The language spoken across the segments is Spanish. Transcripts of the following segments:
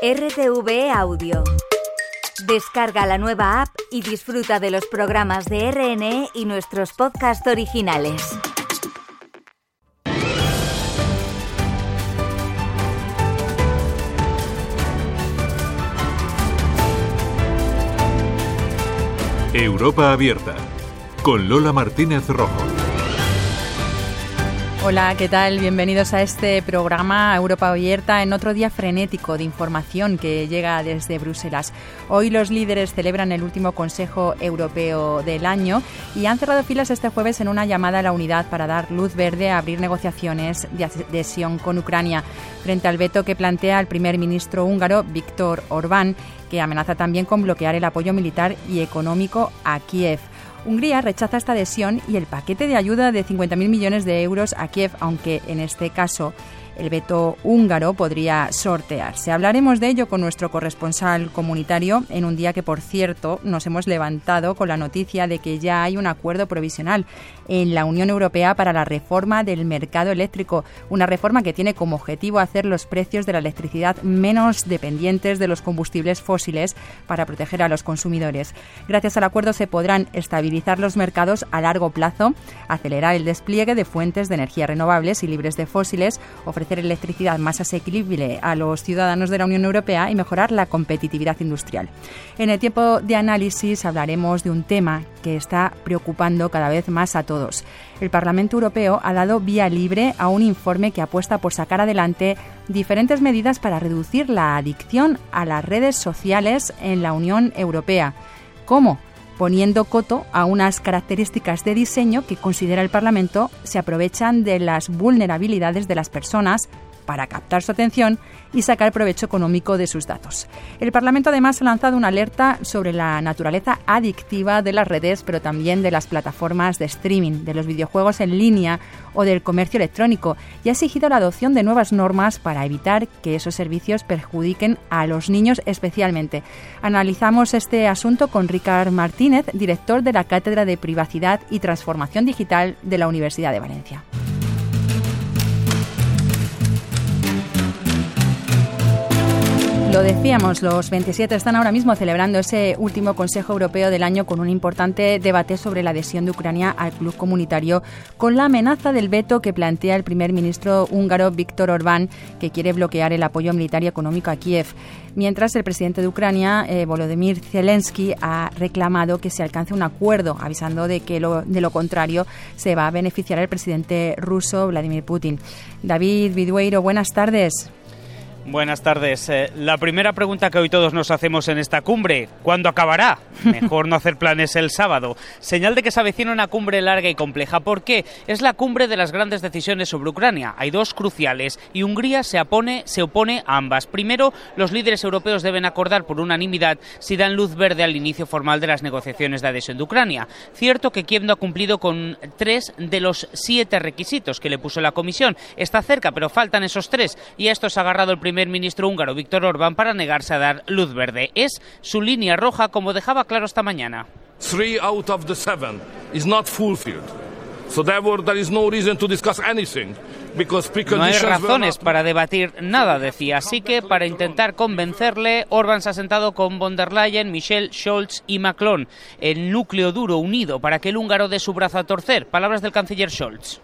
RTV Audio. Descarga la nueva app y disfruta de los programas de RNE y nuestros podcasts originales. Europa Abierta, con Lola Martínez Rojo. Hola, ¿qué tal? Bienvenidos a este programa Europa Abierta en otro día frenético de información que llega desde Bruselas. Hoy los líderes celebran el último Consejo Europeo del año y han cerrado filas este jueves en una llamada a la unidad para dar luz verde a abrir negociaciones de adhesión con Ucrania frente al veto que plantea el primer ministro húngaro Víctor Orbán, que amenaza también con bloquear el apoyo militar y económico a Kiev. Hungría rechaza esta adhesión y el paquete de ayuda de 50.000 millones de euros a Kiev, aunque en este caso el veto húngaro podría sortearse. Hablaremos de ello con nuestro corresponsal comunitario en un día que, por cierto, nos hemos levantado con la noticia de que ya hay un acuerdo provisional en la Unión Europea para la reforma del mercado eléctrico, una reforma que tiene como objetivo hacer los precios de la electricidad menos dependientes de los combustibles fósiles para proteger a los consumidores. Gracias al acuerdo se podrán estabilizar los mercados a largo plazo, acelerar el despliegue de fuentes de energía renovables y libres de fósiles, ofrecer electricidad más asequible a los ciudadanos de la Unión Europea y mejorar la competitividad industrial. En el tiempo de análisis hablaremos de un tema que está preocupando cada vez más a todos. El Parlamento Europeo ha dado vía libre a un informe que apuesta por sacar adelante diferentes medidas para reducir la adicción a las redes sociales en la Unión Europea. ¿Cómo? Poniendo coto a unas características de diseño que considera el Parlamento se aprovechan de las vulnerabilidades de las personas para captar su atención y sacar provecho económico de sus datos. El Parlamento además ha lanzado una alerta sobre la naturaleza adictiva de las redes, pero también de las plataformas de streaming, de los videojuegos en línea o del comercio electrónico y ha exigido la adopción de nuevas normas para evitar que esos servicios perjudiquen a los niños especialmente. Analizamos este asunto con Ricard Martínez, director de la Cátedra de Privacidad y Transformación Digital de la Universidad de Valencia. Lo decíamos, los 27 están ahora mismo celebrando ese último Consejo Europeo del año con un importante debate sobre la adhesión de Ucrania al club comunitario, con la amenaza del veto que plantea el primer ministro húngaro Víctor Orbán, que quiere bloquear el apoyo militar y económico a Kiev. Mientras el presidente de Ucrania, eh, Volodymyr Zelensky, ha reclamado que se alcance un acuerdo, avisando de que de lo contrario se va a beneficiar el presidente ruso Vladimir Putin. David Vidueiro, buenas tardes. Buenas tardes. Eh, la primera pregunta que hoy todos nos hacemos en esta cumbre, ¿cuándo acabará? Mejor no hacer planes el sábado. Señal de que se avecina una cumbre larga y compleja. ¿Por qué? Es la cumbre de las grandes decisiones sobre Ucrania. Hay dos cruciales y Hungría se opone, se opone a ambas. Primero, los líderes europeos deben acordar por unanimidad si dan luz verde al inicio formal de las negociaciones de adhesión de Ucrania. Cierto que Kiev no ha cumplido con tres de los siete requisitos que le puso la Comisión. Está cerca, pero faltan esos tres y a esto se ha agarrado el primer primer ministro húngaro Víctor Orbán para negarse a dar luz verde. Es su línea roja, como dejaba claro esta mañana. Three out of the seven is not fulfilled. So therefore there is no reason to discuss anything. No hay razones para debatir nada, decía. Así que, para intentar convencerle, Orbán se ha sentado con von der Leyen, Michel, Scholz y Macron, el núcleo duro unido para que el húngaro dé su brazo a torcer. Palabras del canciller Scholz.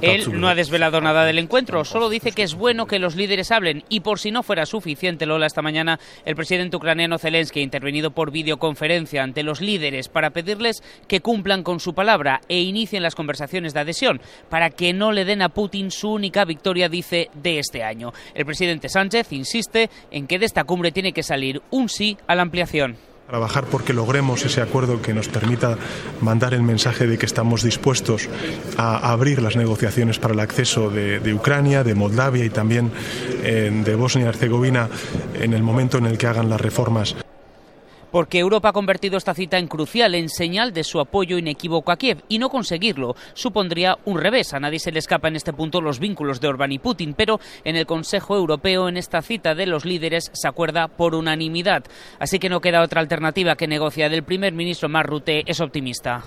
Él no ha desvelado nada del encuentro, solo dice que es bueno que los líderes hablen. Y por si no fuera suficiente, Lola, esta mañana el presidente ucraniano Zelensky ha intervenido por videoconferencia ante los líderes para pedirles que cumplan con su palabra e inicien las conversaciones de adhesión para que no le den a Putin su única victoria, dice, de este año. El presidente Sánchez insiste en que de esta cumbre tiene que salir un sí a la ampliación trabajar porque logremos ese acuerdo que nos permita mandar el mensaje de que estamos dispuestos a abrir las negociaciones para el acceso de, Ucrania, de Moldavia y también eh, de Bosnia y Herzegovina en el momento en el que hagan las reformas porque Europa ha convertido esta cita en crucial, en señal de su apoyo inequívoco a Kiev, y no conseguirlo supondría un revés. A nadie se le escapa en este punto los vínculos de Orbán y Putin, pero en el Consejo Europeo, en esta cita de los líderes, se acuerda por unanimidad. Así que no queda otra alternativa que negociar. El primer ministro Mark Rutte es optimista.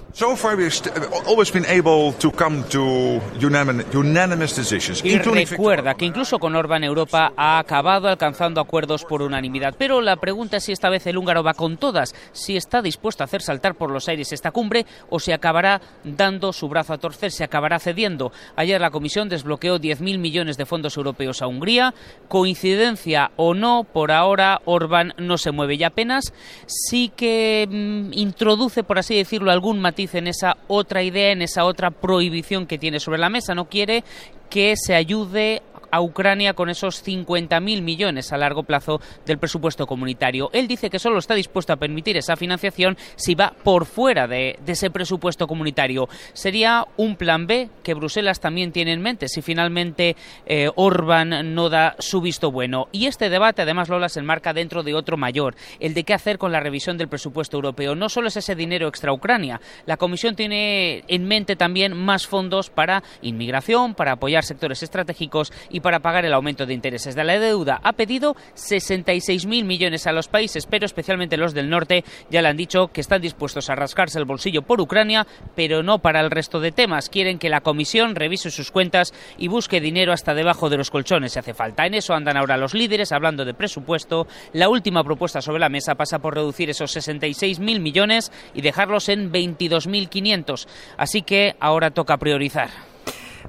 Y recuerda que incluso con Orbán Europa ha acabado alcanzando acuerdos por unanimidad. Pero la pregunta es si esta vez el húngaro va con todas, si está dispuesto a hacer saltar por los aires esta cumbre o si acabará dando su brazo a torcer, se acabará cediendo. Ayer la Comisión desbloqueó 10.000 millones de fondos europeos a Hungría. Coincidencia o no, por ahora Orbán no se mueve y apenas sí que mm, introduce, por así decirlo, algún matiz en esa otra idea, en esa otra prohibición que tiene sobre la mesa. No quiere que se ayude a Ucrania con esos 50.000 millones a largo plazo del presupuesto comunitario. Él dice que solo está dispuesto a permitir esa financiación si va por fuera de, ese presupuesto comunitario. Sería un plan B que Bruselas también tiene en mente si finalmente eh, Orbán no da su visto bueno. Y este debate, además, Lola, se enmarca dentro de otro mayor, el de qué hacer con la revisión del presupuesto europeo. No solo es ese dinero extra Ucrania, la Comisión tiene en mente también más fondos para inmigración, para apoyar sectores estratégicos para pagar el aumento de intereses de la deuda. Ha pedido 66.000 millones a los países, pero especialmente los del norte ya le han dicho que están dispuestos a rascarse el bolsillo por Ucrania, pero no para el resto de temas. Quieren que la Comisión revise sus cuentas y busque dinero hasta debajo de los colchones si hace falta. En eso andan ahora los líderes hablando de presupuesto. La última propuesta sobre la mesa pasa por reducir esos 66.000 millones y dejarlos en 22.500. Así que ahora toca priorizar.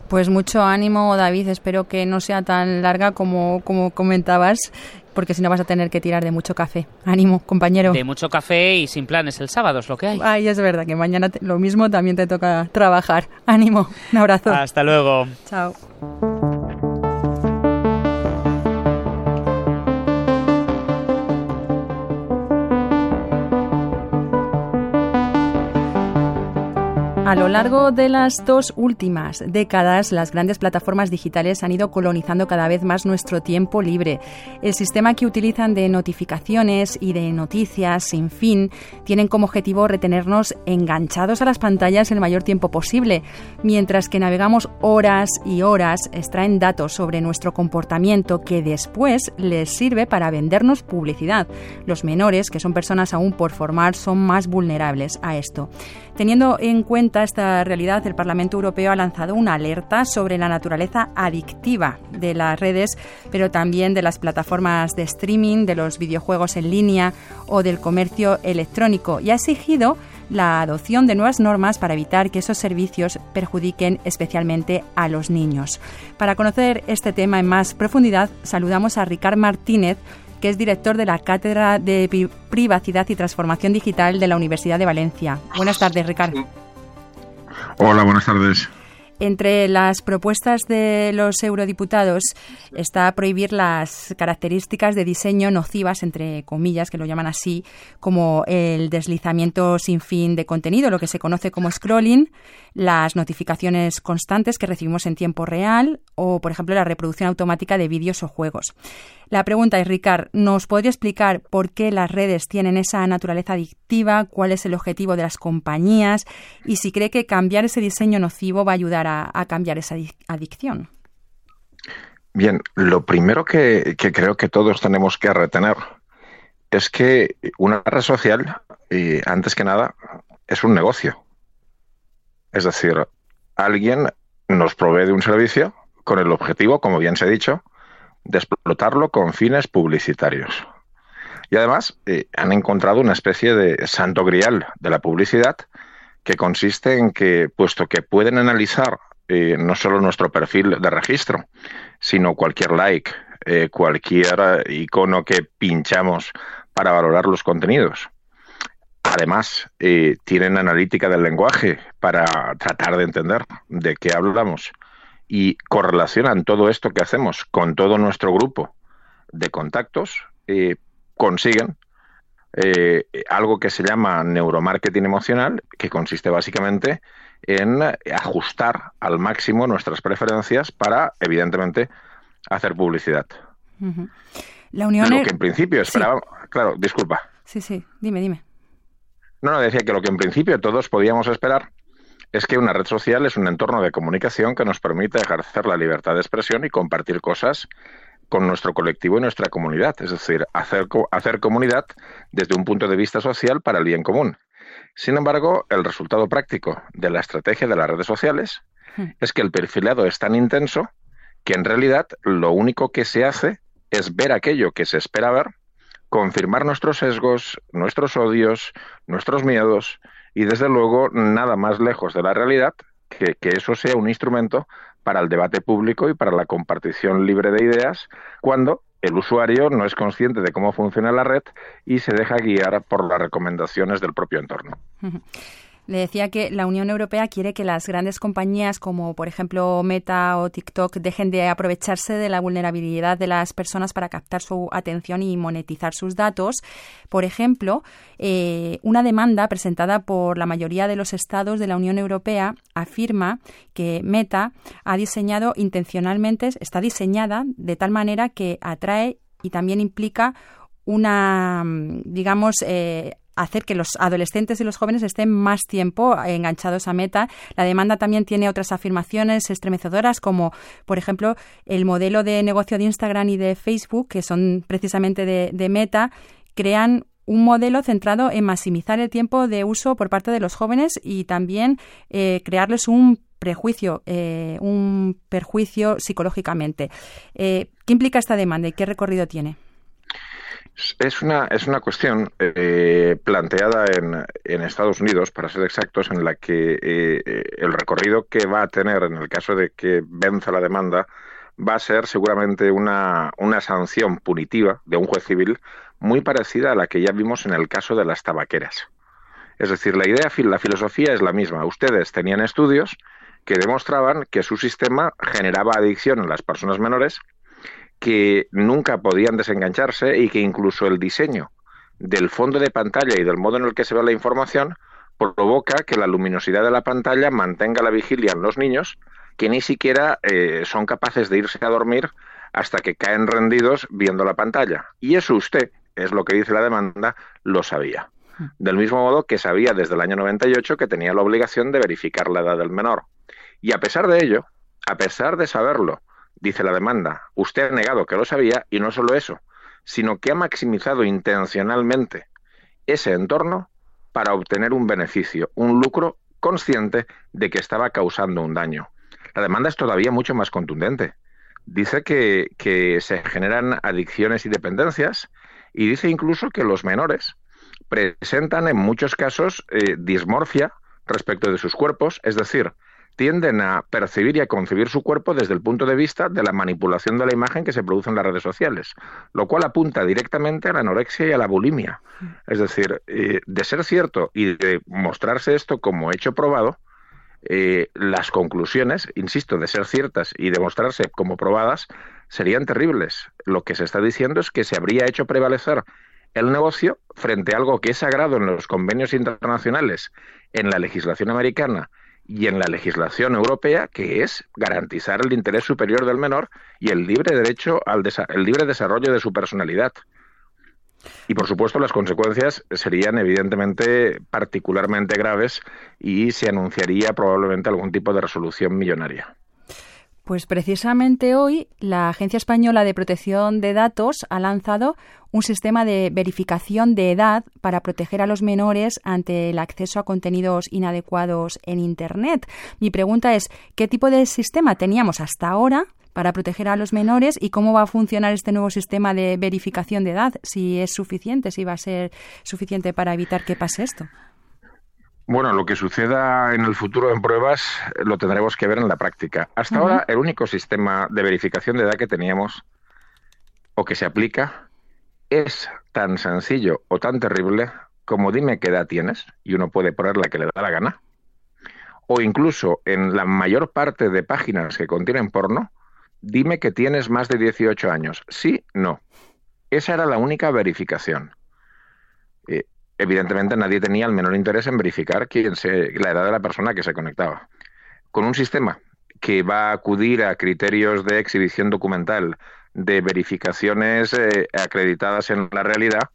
Pues mucho ánimo, David. Espero que no sea tan larga como, como comentabas, porque si no vas a tener que tirar de mucho café. Ánimo, compañero. De mucho café y sin planes el sábado es lo que hay. Ay, es verdad que mañana lo mismo también te toca trabajar. Ánimo, un abrazo. Hasta luego. Chao. A lo largo de las dos últimas décadas, las grandes plataformas digitales han ido colonizando cada vez más nuestro tiempo libre. El sistema que utilizan de notificaciones y de noticias sin fin tienen como objetivo retenernos enganchados a las pantallas el mayor tiempo posible, mientras que navegamos horas y horas, extraen datos sobre nuestro comportamiento que después les sirve para vendernos publicidad. Los menores, que son personas aún por formar, son más vulnerables a esto. Teniendo en cuenta esta realidad, el Parlamento Europeo ha lanzado una alerta sobre la naturaleza adictiva de las redes, pero también de las plataformas de streaming, de los videojuegos en línea o del comercio electrónico y ha exigido la adopción de nuevas normas para evitar que esos servicios perjudiquen especialmente a los niños. Para conocer este tema en más profundidad, saludamos a Ricard Martínez, que es director de la Cátedra de Privacidad y Transformación Digital de la Universidad de Valencia. Buenas tardes, Ricardo. Hola, buenas tardes. Entre las propuestas de los eurodiputados está prohibir las características de diseño nocivas, entre comillas, que lo llaman así, como el deslizamiento sin fin de contenido, lo que se conoce como scrolling, las notificaciones constantes que recibimos en tiempo real o, por ejemplo, la reproducción automática de vídeos o juegos. La pregunta es, Ricard, ¿nos podría explicar por qué las redes tienen esa naturaleza adictiva? ¿Cuál es el objetivo de las compañías? Y si cree que cambiar ese diseño nocivo va a ayudar a, cambiar esa adicción. Bien, lo primero que, creo que todos tenemos que retener es que una red social, y antes que nada, es un negocio. Es decir, alguien nos provee de un servicio con el objetivo, como bien se ha dicho, de explotarlo con fines publicitarios. Y además eh, han encontrado una especie de santo grial de la publicidad que consiste en que, puesto que pueden analizar eh, no solo nuestro perfil de registro, sino cualquier like, eh, cualquier icono que pinchamos para valorar los contenidos. Además, tienen analítica del lenguaje para tratar de entender de qué hablamos y correlacionan todo esto que hacemos con todo nuestro grupo de contactos, eh, consiguen eh, algo que se llama neuromarketing emocional, que consiste básicamente en ajustar al máximo nuestras preferencias para, evidentemente, hacer publicidad. La Unión Lo que en principio esperaba, claro, disculpa. Sí, sí, dime, dime. No, no, decía que lo que en principio todos podíamos esperar es que una red social es un entorno de comunicación que nos permite ejercer la libertad de expresión y compartir cosas con nuestro colectivo y nuestra comunidad, es decir, hacer, hacer comunidad desde un punto de vista social para el bien común. Sin embargo, el resultado práctico de la estrategia de las redes sociales hmm. es que el perfilado es tan intenso que en realidad lo único que se hace es ver aquello que se espera ver, confirmar nuestros sesgos, nuestros odios, nuestros miedos y desde luego nada más lejos de la realidad que, que eso sea un instrumento para el debate público y para la compartición libre de ideas cuando el usuario no es consciente de cómo funciona la red y se deja guiar por las recomendaciones del propio entorno. Le decía que la Unión Europea quiere que las grandes compañías como por ejemplo Meta o TikTok dejen de aprovecharse de la vulnerabilidad de las personas para captar su atención y monetizar sus datos. Por ejemplo, eh, una demanda presentada por la mayoría de los estados de la Unión Europea afirma que Meta ha diseñado intencionalmente, está diseñada de tal manera que atrae y también implica una, digamos, eh, hacer que los adolescentes y los jóvenes estén más tiempo enganchados a Meta. La demanda también tiene otras afirmaciones estremecedoras, como por ejemplo el modelo de negocio de Instagram y de Facebook, que son precisamente de, Meta, crean un modelo centrado en maximizar el tiempo de uso por parte de los jóvenes y también eh, crearles un prejuicio, eh, un perjuicio psicológicamente. Eh, ¿Qué implica esta demanda y qué recorrido tiene? Es una, es una cuestión eh, planteada en, en, Estados Unidos, para ser exactos, en la que eh, eh, el recorrido que va a tener en el caso de que venza la demanda va a ser seguramente una, una sanción punitiva de un juez civil muy parecida a la que ya vimos en el caso de las tabaqueras. Es decir, la idea, la filosofía es la misma. Ustedes tenían estudios que demostraban que su sistema generaba adicción en las personas menores que nunca podían desengancharse y que incluso el diseño del fondo de pantalla y del modo en el que se ve la información provoca que la luminosidad de la pantalla mantenga la vigilia en los niños que ni siquiera eh, son capaces de irse a dormir hasta que caen rendidos viendo la pantalla. Y eso usted, es lo que dice la demanda, lo sabía. Del mismo modo que sabía desde el año 98 que tenía la obligación de verificar la edad del menor. Y a pesar de ello, a pesar de saberlo, dice la demanda. Usted ha negado que lo sabía y no solo eso, sino que ha maximizado intencionalmente ese entorno para obtener un beneficio, un lucro consciente de que estaba causando un daño. La demanda es todavía mucho más contundente. Dice que, se generan adicciones y dependencias y dice incluso que los menores presentan en muchos casos eh, dismorfia respecto de sus cuerpos, es decir, tienden a percibir y a concebir su cuerpo desde el punto de vista de la manipulación de la imagen que se produce en las redes sociales, lo cual apunta directamente a la anorexia y a la bulimia. Es decir, eh, de ser cierto y de mostrarse esto como hecho probado, eh, las conclusiones, insisto, de ser ciertas y de mostrarse como probadas, serían terribles. Lo que se está diciendo es que se habría hecho prevalecer el negocio frente a algo que es sagrado en los convenios internacionales, en la legislación americana y en la legislación europea, que es garantizar el interés superior del menor y el libre derecho al el libre desarrollo de su personalidad. Y por supuesto las consecuencias serían evidentemente particularmente graves y se anunciaría probablemente algún tipo de resolución millonaria. Pues precisamente hoy la Agencia Española de Protección de Datos ha lanzado un sistema de verificación de edad para proteger a los menores ante el acceso a contenidos inadecuados en Internet. Mi pregunta es, ¿qué tipo de sistema teníamos hasta ahora para proteger a los menores y cómo va a funcionar este nuevo sistema de verificación de edad? Si es suficiente, si va a ser suficiente para evitar que pase esto. Bueno, lo que suceda en el futuro en pruebas lo tendremos que ver en la práctica. Hasta ahora, el único sistema de verificación de edad que teníamos o que se aplica es tan sencillo o tan terrible como dime qué edad tienes y uno puede poner la que le da la gana. O incluso en la mayor parte de páginas que contienen porno, dime que tienes más de 18 años. Sí, no. Esa era la única verificación. Eh, evidentemente nadie tenía el menor interés en verificar quién se, la edad de la persona que se conectaba. Con un sistema que va a acudir a criterios de exhibición documental, de verificaciones eh, acreditadas en la realidad,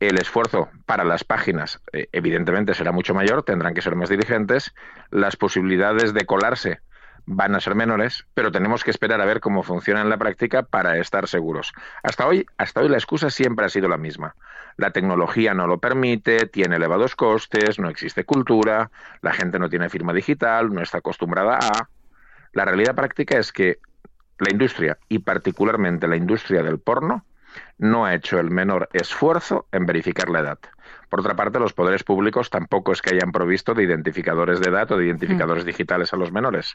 el esfuerzo para las páginas eh, evidentemente será mucho mayor, tendrán que ser más diligentes, las posibilidades de colarse van a ser menores, pero tenemos que esperar a ver cómo funciona en la práctica para estar seguros. Hasta hoy, hasta hoy la excusa siempre ha sido la misma. La tecnología no lo permite, tiene elevados costes, no existe cultura, la gente no tiene firma digital, no está acostumbrada a. La realidad práctica es que la industria, y particularmente la industria del porno, no ha hecho el menor esfuerzo en verificar la edad. Por otra parte, los poderes públicos tampoco es que hayan provisto de identificadores de edad o de identificadores mm. digitales a los menores.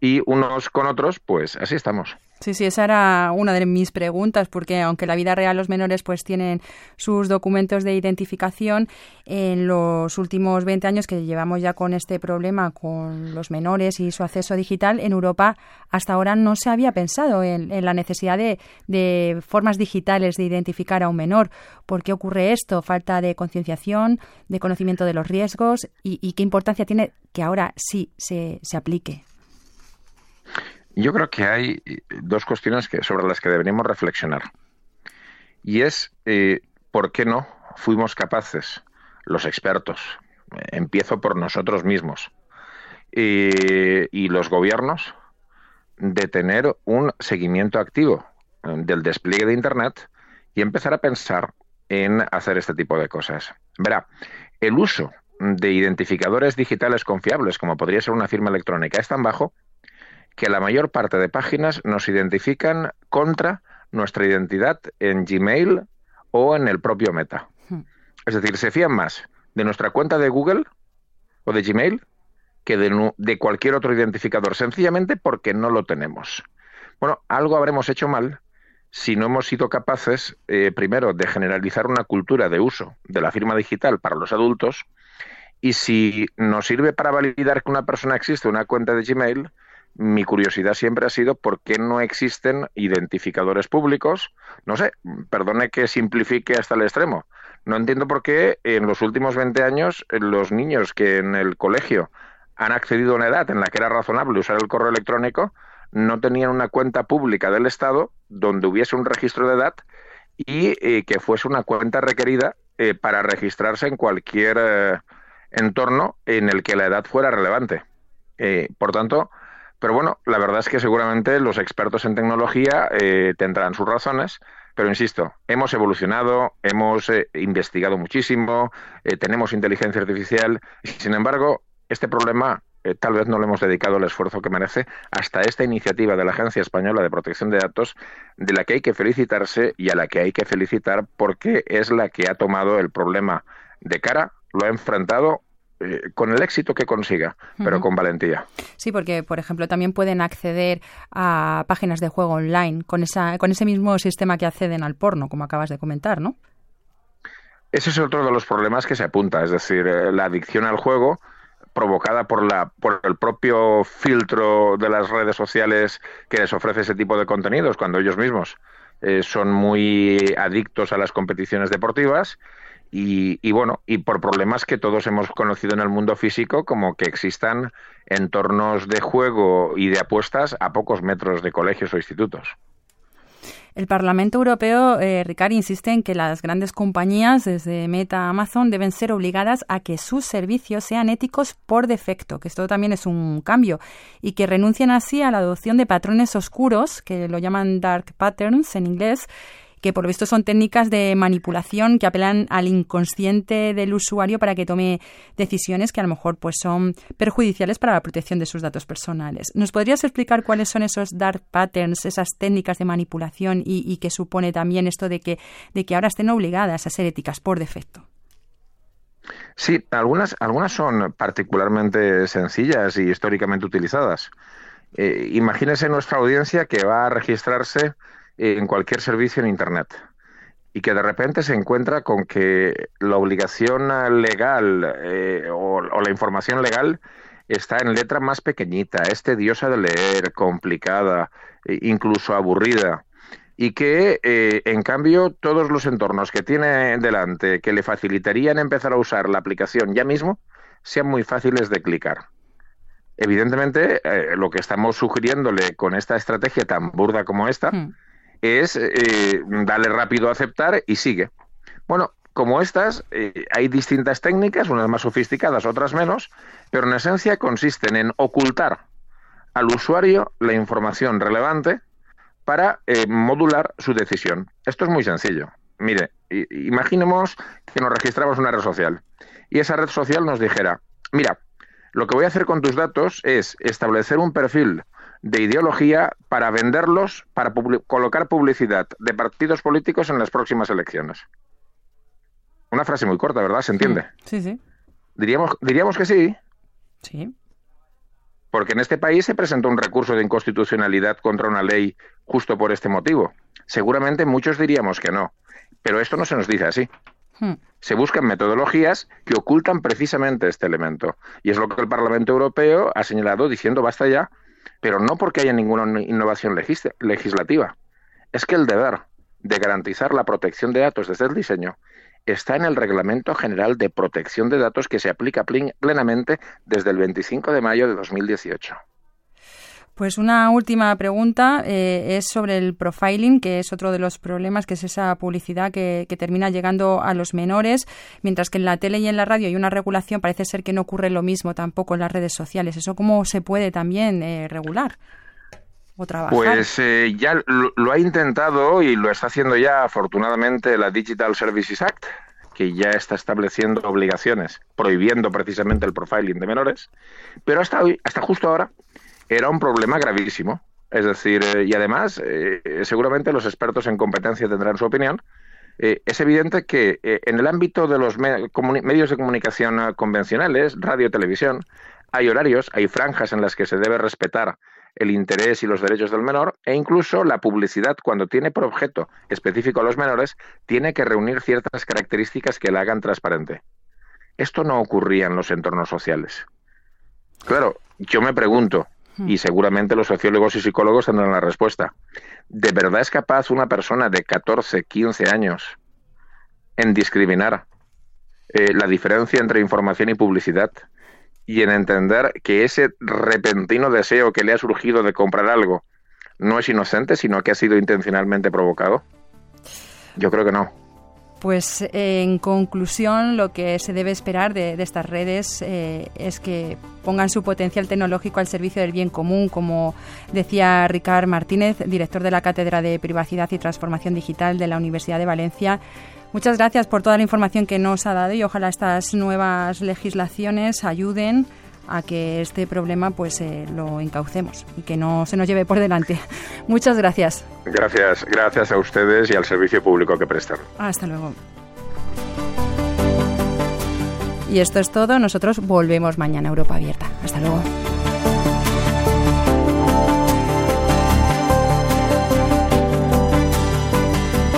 Y unos con otros, pues así estamos. Sí, sí, esa era una de mis preguntas, porque aunque en la vida real los menores pues tienen sus documentos de identificación, en los últimos 20 años que llevamos ya con este problema con los menores y su acceso digital, en Europa hasta ahora no se había pensado en, la necesidad de, de, formas digitales de identificar a un menor. ¿Por qué ocurre esto? Falta de concienciación, de conocimiento de los riesgos y, qué importancia tiene que ahora sí se, aplique. Yo creo que hay dos cuestiones sobre las que deberíamos reflexionar. Y es, eh, ¿por qué no fuimos capaces, los expertos, empiezo por nosotros mismos, eh, y los gobiernos, de tener un seguimiento activo eh, del despliegue de Internet y empezar a pensar en hacer este tipo de cosas. Verá, el uso de identificadores digitales confiables, como podría ser una firma electrónica, es tan bajo que la mayor parte de páginas nos identifican contra nuestra identidad en Gmail o en el propio Meta. Hmm. Es decir, se fían más de nuestra cuenta de Google o de Gmail que de, cualquier otro identificador, sencillamente porque no lo tenemos. Bueno, algo habremos hecho mal si no hemos sido capaces, eh, primero, de generalizar una cultura de uso de la firma digital para los adultos, y si nos sirve para validar que una persona existe una cuenta de Gmail, mi curiosidad siempre ha sido por qué no existen identificadores públicos. No sé, perdone que simplifique hasta el extremo. No entiendo por qué en los últimos 20 años los niños que en el colegio han accedido a una edad en la que era razonable usar el correo electrónico no tenían una cuenta pública del Estado donde hubiese un registro de edad y eh, que fuese una cuenta requerida eh, para registrarse en cualquier eh, entorno en el que la edad fuera relevante. por tanto, pero bueno, la verdad es que seguramente los expertos en tecnología eh, tendrán sus razones, pero insisto, hemos evolucionado, hemos eh, investigado muchísimo, eh, tenemos inteligencia artificial, y sin embargo, este problema tal vez no le hemos dedicado el esfuerzo que merece hasta esta iniciativa de la Agencia Española de Protección de Datos, de la que hay que felicitarse y a la que hay que felicitar porque es la que ha tomado el problema de cara, lo ha enfrentado eh, con el éxito que consiga, pero con valentía. Sí, porque, por ejemplo, también pueden acceder a páginas de juego online con, esa, con ese mismo sistema que acceden al porno, como acabas de comentar, ¿no? Ese es otro de los problemas que se apunta, es decir, eh, la adicción al juego provocada por, la, por el propio filtro de las redes sociales que les ofrece ese tipo de contenidos, cuando ellos mismos eh, son muy adictos a las competiciones deportivas y, bueno, y por problemas que todos hemos conocido en el mundo físico, como que existan entornos de juego y de apuestas a pocos metros de colegios o institutos. El Parlamento Europeo, eh, Ricard, insiste en que las grandes compañías, desde Meta a Amazon, deben ser obligadas a que sus servicios sean éticos por defecto, que esto también es un cambio, y que renuncien así a la adopción de patrones oscuros, que lo llaman dark patterns en inglés, que por lo visto son técnicas de manipulación que apelan al inconsciente del usuario para que tome decisiones que a lo mejor pues son perjudiciales para la protección de sus datos personales. ¿Nos podrías explicar cuáles son esos dark patterns, esas técnicas de manipulación y, y que supone también esto de que, de que ahora estén obligadas a ser éticas por defecto? Sí, algunas, algunas son particularmente sencillas y históricamente utilizadas. Eh, imagínese nuestra audiencia que va a registrarse en cualquier servicio en Internet y que de repente se encuentra con que la obligación legal eh, o, la información legal está en letra más pequeñita, es tediosa de leer, complicada, e incluso aburrida, y que eh, en cambio todos los entornos que tiene delante que le facilitarían empezar a usar la aplicación ya mismo sean muy fáciles de clicar. Evidentemente, eh, lo que estamos sugiriéndole con esta estrategia tan burda como esta, hmm es eh, darle rápido a aceptar y sigue. Bueno, como estas, eh, hay distintas técnicas, unas más sofisticadas, otras menos, pero en esencia consisten en ocultar al usuario la información relevante para eh, modular su decisión. Esto es muy sencillo. Mire, imaginemos que nos registramos una red social y esa red social nos dijera, mira, lo que voy a hacer con tus datos es establecer un perfil de ideología para venderlos, para colocar publicidad de partidos políticos en las próximas elecciones. Una frase muy corta, ¿verdad? ¿Se entiende? Sí, sí. Diríamos, diríamos que sí. Sí. Porque en este país se presentó un recurso de inconstitucionalidad contra una ley justo por este motivo. Seguramente muchos diríamos que no, pero esto no se nos dice así. Hmm. Se buscan metodologías que ocultan precisamente este elemento. Y es lo que el Parlamento Europeo ha señalado diciendo basta ya, pero no porque haya ninguna innovación legislativa. Es que el deber de garantizar la protección de datos desde el diseño está en el Reglamento General de Protección de Datos que se aplica plenamente desde el 25 de mayo de 2018. Pues una última pregunta eh, es sobre el profiling, que es otro de los problemas, que es esa publicidad que, termina llegando a los menores, mientras que en la tele y en la radio hay una regulación, parece ser que no ocurre lo mismo tampoco en las redes sociales. ¿Eso cómo se puede también eh, regular? O? Pues eh, ya lo, lo, ha intentado y lo está haciendo ya afortunadamente la Digital Services Act, que ya está estableciendo obligaciones, prohibiendo precisamente el profiling de menores, pero hasta hoy, hasta justo ahora, era un problema gravísimo. Es decir, eh, y además, eh, seguramente los expertos en competencia tendrán su opinión. Eh, es evidente que en el ámbito de los medios de comunicación convencionales, radio, televisión, hay horarios, hay franjas en las que se debe respetar el interés y los derechos del menor e incluso la publicidad, cuando tiene por objeto específico a los menores, tiene que reunir ciertas características que la hagan transparente. Esto no ocurría en los entornos sociales. Claro, yo me pregunto, y seguramente los sociólogos y psicólogos tendrán la respuesta. ¿De verdad es capaz una persona de 14, 15 años en discriminar eh, la diferencia entre información y publicidad y en entender que ese repentino deseo que le ha surgido de comprar algo no es inocente, sino que ha sido intencionalmente provocado? Yo creo que no. Pues en conclusión, lo que se debe esperar de, estas redes eh, es que pongan su potencial tecnológico al servicio del bien común, como decía Ricard Martínez, director de la Cátedra de Privacidad y Transformación Digital de la Universidad de Valencia. Muchas gracias por toda la información que nos ha dado y ojalá estas nuevas legislaciones ayuden a que este problema pues eh, lo encaucemos y que no se nos lleve por delante. Muchas gracias. Gracias, gracias a ustedes y al servicio público que prestan. Hasta luego. Y esto es todo. Nosotros volvemos mañana a Europa Abierta. Hasta luego.